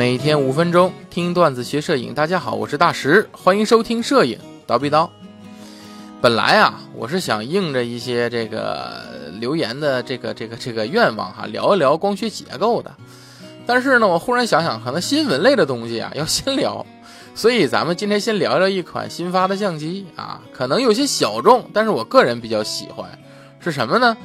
每天五分钟听段子学摄影，大家好，我是大石，欢迎收听摄影叨逼叨。本来啊，我是想应着一些这个留言的这个这个这个愿望哈，聊一聊光学结构的。但是呢，我忽然想想，可能新闻类的东西啊 要先聊，所以咱们今天先聊聊一款新发的相机啊，可能有些小众，但是我个人比较喜欢，是什么呢？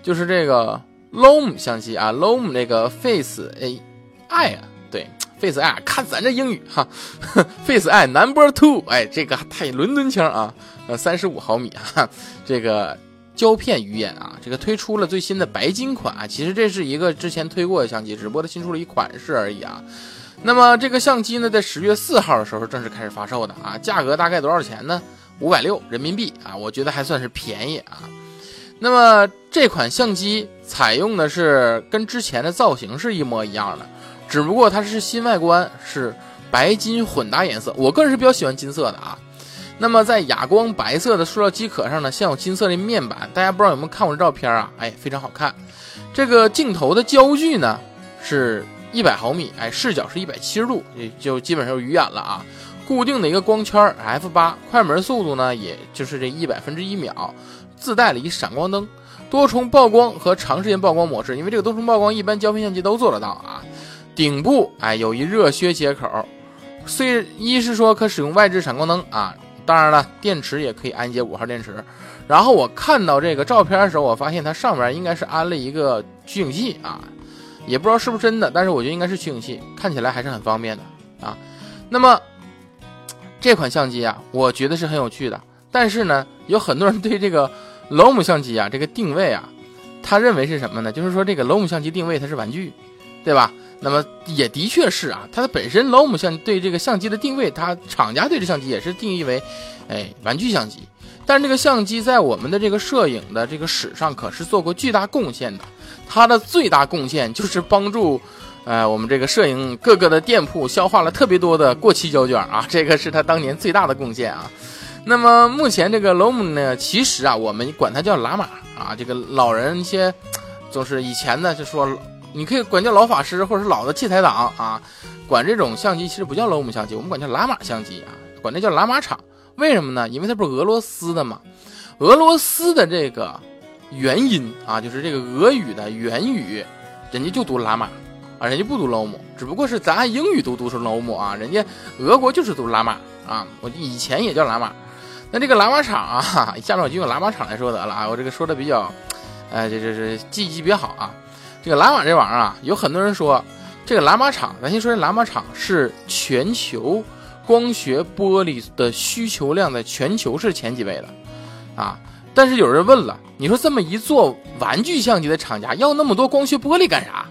就是这个 Lom 相机啊，Lom 那个 Face A I 啊，对。Face I，看咱这英语哈，Face I Number Two，哎，这个太伦敦腔啊，呃，三十五毫米哈，这个胶片鱼眼啊，这个推出了最新的白金款啊，其实这是一个之前推过的相机，只不过它新出了一款式而已啊。那么这个相机呢，在十月四号的时候正式开始发售的啊，价格大概多少钱呢？五百六人民币啊，我觉得还算是便宜啊。那么这款相机采用的是跟之前的造型是一模一样的。只不过它是新外观，是白金混搭颜色。我个人是比较喜欢金色的啊。那么在哑光白色的塑料机壳上呢，镶有金色的面板。大家不知道有没有看过这照片啊？哎，非常好看。这个镜头的焦距呢是一百毫米，哎，视角是一百七十度，也就基本上鱼眼了啊。固定的一个光圈 f 八，快门速度呢也就是这一百分之一秒。自带了一闪光灯，多重曝光和长时间曝光模式。因为这个多重曝光一般胶片相机都做得到啊。顶部哎有一热靴接口，虽一是说可使用外置闪光灯啊，当然了，电池也可以安接五号电池。然后我看到这个照片的时候，我发现它上面应该是安了一个取景器啊，也不知道是不是真的，但是我觉得应该是取景器，看起来还是很方便的啊。那么这款相机啊，我觉得是很有趣的，但是呢，有很多人对这个 Lom 相机啊这个定位啊，他认为是什么呢？就是说这个 Lom 相机定位它是玩具，对吧？那么也的确是啊，它的本身 Lom 相对这个相机的定位，它厂家对这相机也是定义为，哎，玩具相机。但是这个相机在我们的这个摄影的这个史上可是做过巨大贡献的。它的最大贡献就是帮助，呃，我们这个摄影各个的店铺消化了特别多的过期胶卷啊，这个是它当年最大的贡献啊。那么目前这个 Lom 呢，其实啊，我们管它叫喇嘛啊，这个老人一些总是以前呢就说。你可以管叫老法师，或者是老的器材党啊，管这种相机其实不叫 Lom 相机，我们管叫喇嘛相机啊，管这叫喇嘛厂。为什么呢？因为它不是俄罗斯的嘛，俄罗斯的这个元音啊，就是这个俄语的元语，人家就读喇嘛啊，人家不读 Lom，只不过是咱英语都读成 Lom 啊，人家俄国就是读喇嘛啊，我以前也叫喇嘛。那这个喇嘛厂啊，下面我就用喇嘛厂来说得了啊，我这个说的比较，哎，这这这记忆比较好啊。这个蓝马这玩意儿啊，有很多人说，这个蓝马厂，咱先说这蓝马厂是全球光学玻璃的需求量在全球是前几位的，啊，但是有人问了，你说这么一做玩具相机的厂家要那么多光学玻璃干啥？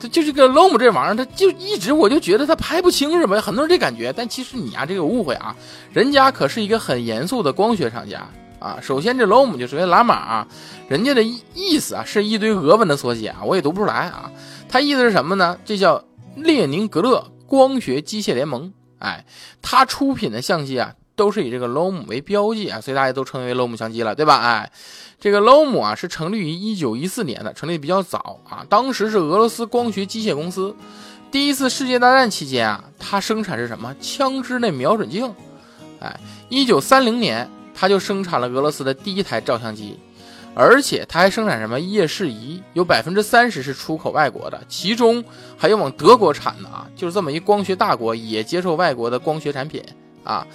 它就这个 Lom 这玩意儿，他就一直我就觉得他拍不清是吧？很多人这感觉，但其实你啊这个误会啊，人家可是一个很严肃的光学厂家。啊，首先这 Lom 就属于拉玛，人家的意思啊是一堆俄文的缩写啊，我也读不出来啊。它意思是什么呢？这叫列宁格勒光学机械联盟。哎，它出品的相机啊都是以这个 Lom 为标记啊，所以大家都称为 Lom 相机了，对吧？哎，这个 Lom 啊是成立于一九一四年的，成立比较早啊。当时是俄罗斯光学机械公司。第一次世界大战期间啊，它生产是什么？枪支那瞄准镜。哎，一九三零年。它就生产了俄罗斯的第一台照相机，而且它还生产什么夜视仪，有百分之三十是出口外国的，其中还有往德国产的啊，就是这么一光学大国也接受外国的光学产品啊。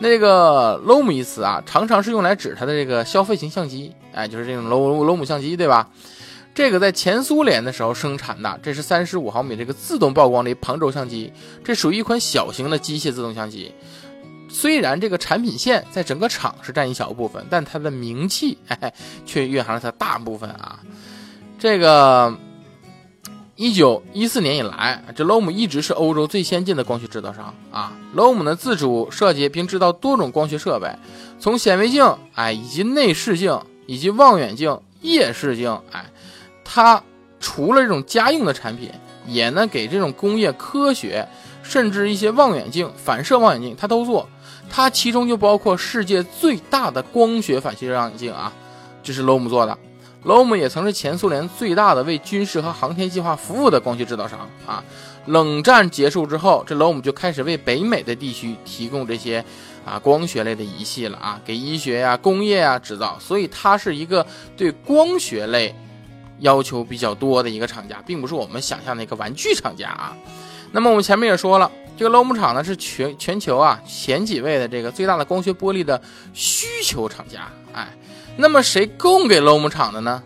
那个 Lom 一词啊，常常是用来指它的这个消费型相机，哎，就是这种 Lom Lom 相机，对吧？这个在前苏联的时候生产的，这是三十五毫米这个自动曝光的旁轴相机，这属于一款小型的机械自动相机。虽然这个产品线在整个厂是占一小部分，但它的名气 嘿嘿却蕴含了它大部分啊。这个一九一四年以来，这 Lom 一直是欧洲最先进的光学制造商啊。Lom 呢自主设计并制造多种光学设备，从显微镜哎，以及内视镜，以及望远镜、夜视镜哎，它除了这种家用的产品，也呢给这种工业科学，甚至一些望远镜、反射望远镜，它都做。它其中就包括世界最大的光学反射望远镜啊，这是 Lom 做的。，LOM 也曾是前苏联最大的为军事和航天计划服务的光学制造商啊。冷战结束之后，这 LOM 就开始为北美的地区提供这些啊光学类的仪器了啊，给医学呀、工业啊制造，所以它是一个对光学类要求比较多的一个厂家，并不是我们想象的一个玩具厂家啊。那么我们前面也说了，这个 LOM 厂呢是全全球啊前几位的这个最大的光学玻璃的需求厂家，哎，那么谁供给 LOM 厂的呢？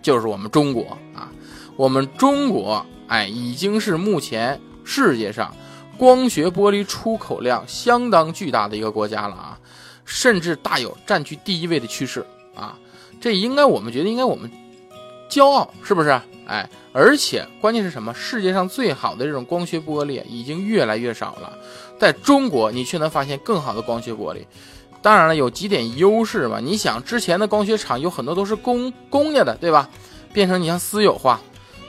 就是我们中国啊，我们中国。哎，已经是目前世界上光学玻璃出口量相当巨大的一个国家了啊，甚至大有占据第一位的趋势啊！这应该我们觉得应该我们骄傲，是不是？哎，而且关键是什么？世界上最好的这种光学玻璃已经越来越少了，在中国你却能发现更好的光学玻璃。当然了，有几点优势吧？你想，之前的光学厂有很多都是公公家的，对吧？变成你像私有化。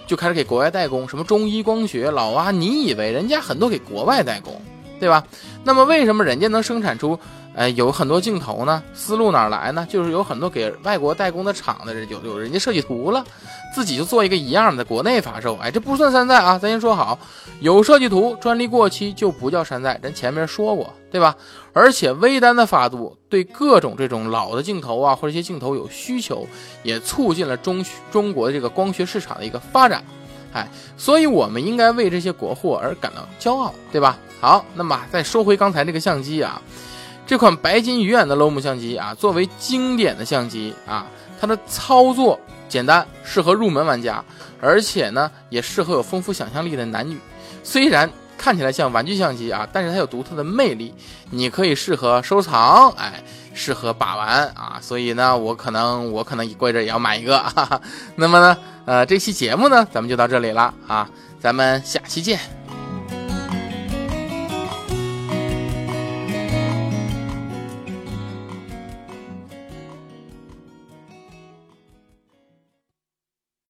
就开始给国外代工，什么中医光学，老啊，你以为人家很多给国外代工，对吧？那么为什么人家能生产出，呃，有很多镜头呢？思路哪来呢？就是有很多给外国代工的厂的人有有人家设计图了。自己就做一个一样的，国内发售，哎，这不算山寨啊，咱先说好，有设计图，专利过期就不叫山寨，咱前面说过，对吧？而且微单的发布对各种这种老的镜头啊，或者一些镜头有需求，也促进了中中国的这个光学市场的一个发展，哎，所以我们应该为这些国货而感到骄傲，对吧？好，那么再说回刚才这个相机啊，这款白金鱼眼的 LOM 相机啊，作为经典的相机啊，它的操作。简单，适合入门玩家，而且呢，也适合有丰富想象力的男女。虽然看起来像玩具相机啊，但是它有独特的魅力。你可以适合收藏，哎，适合把玩啊。所以呢，我可能我可能过一阵也要买一个。哈哈。那么呢，呃，这期节目呢，咱们就到这里了啊，咱们下期见。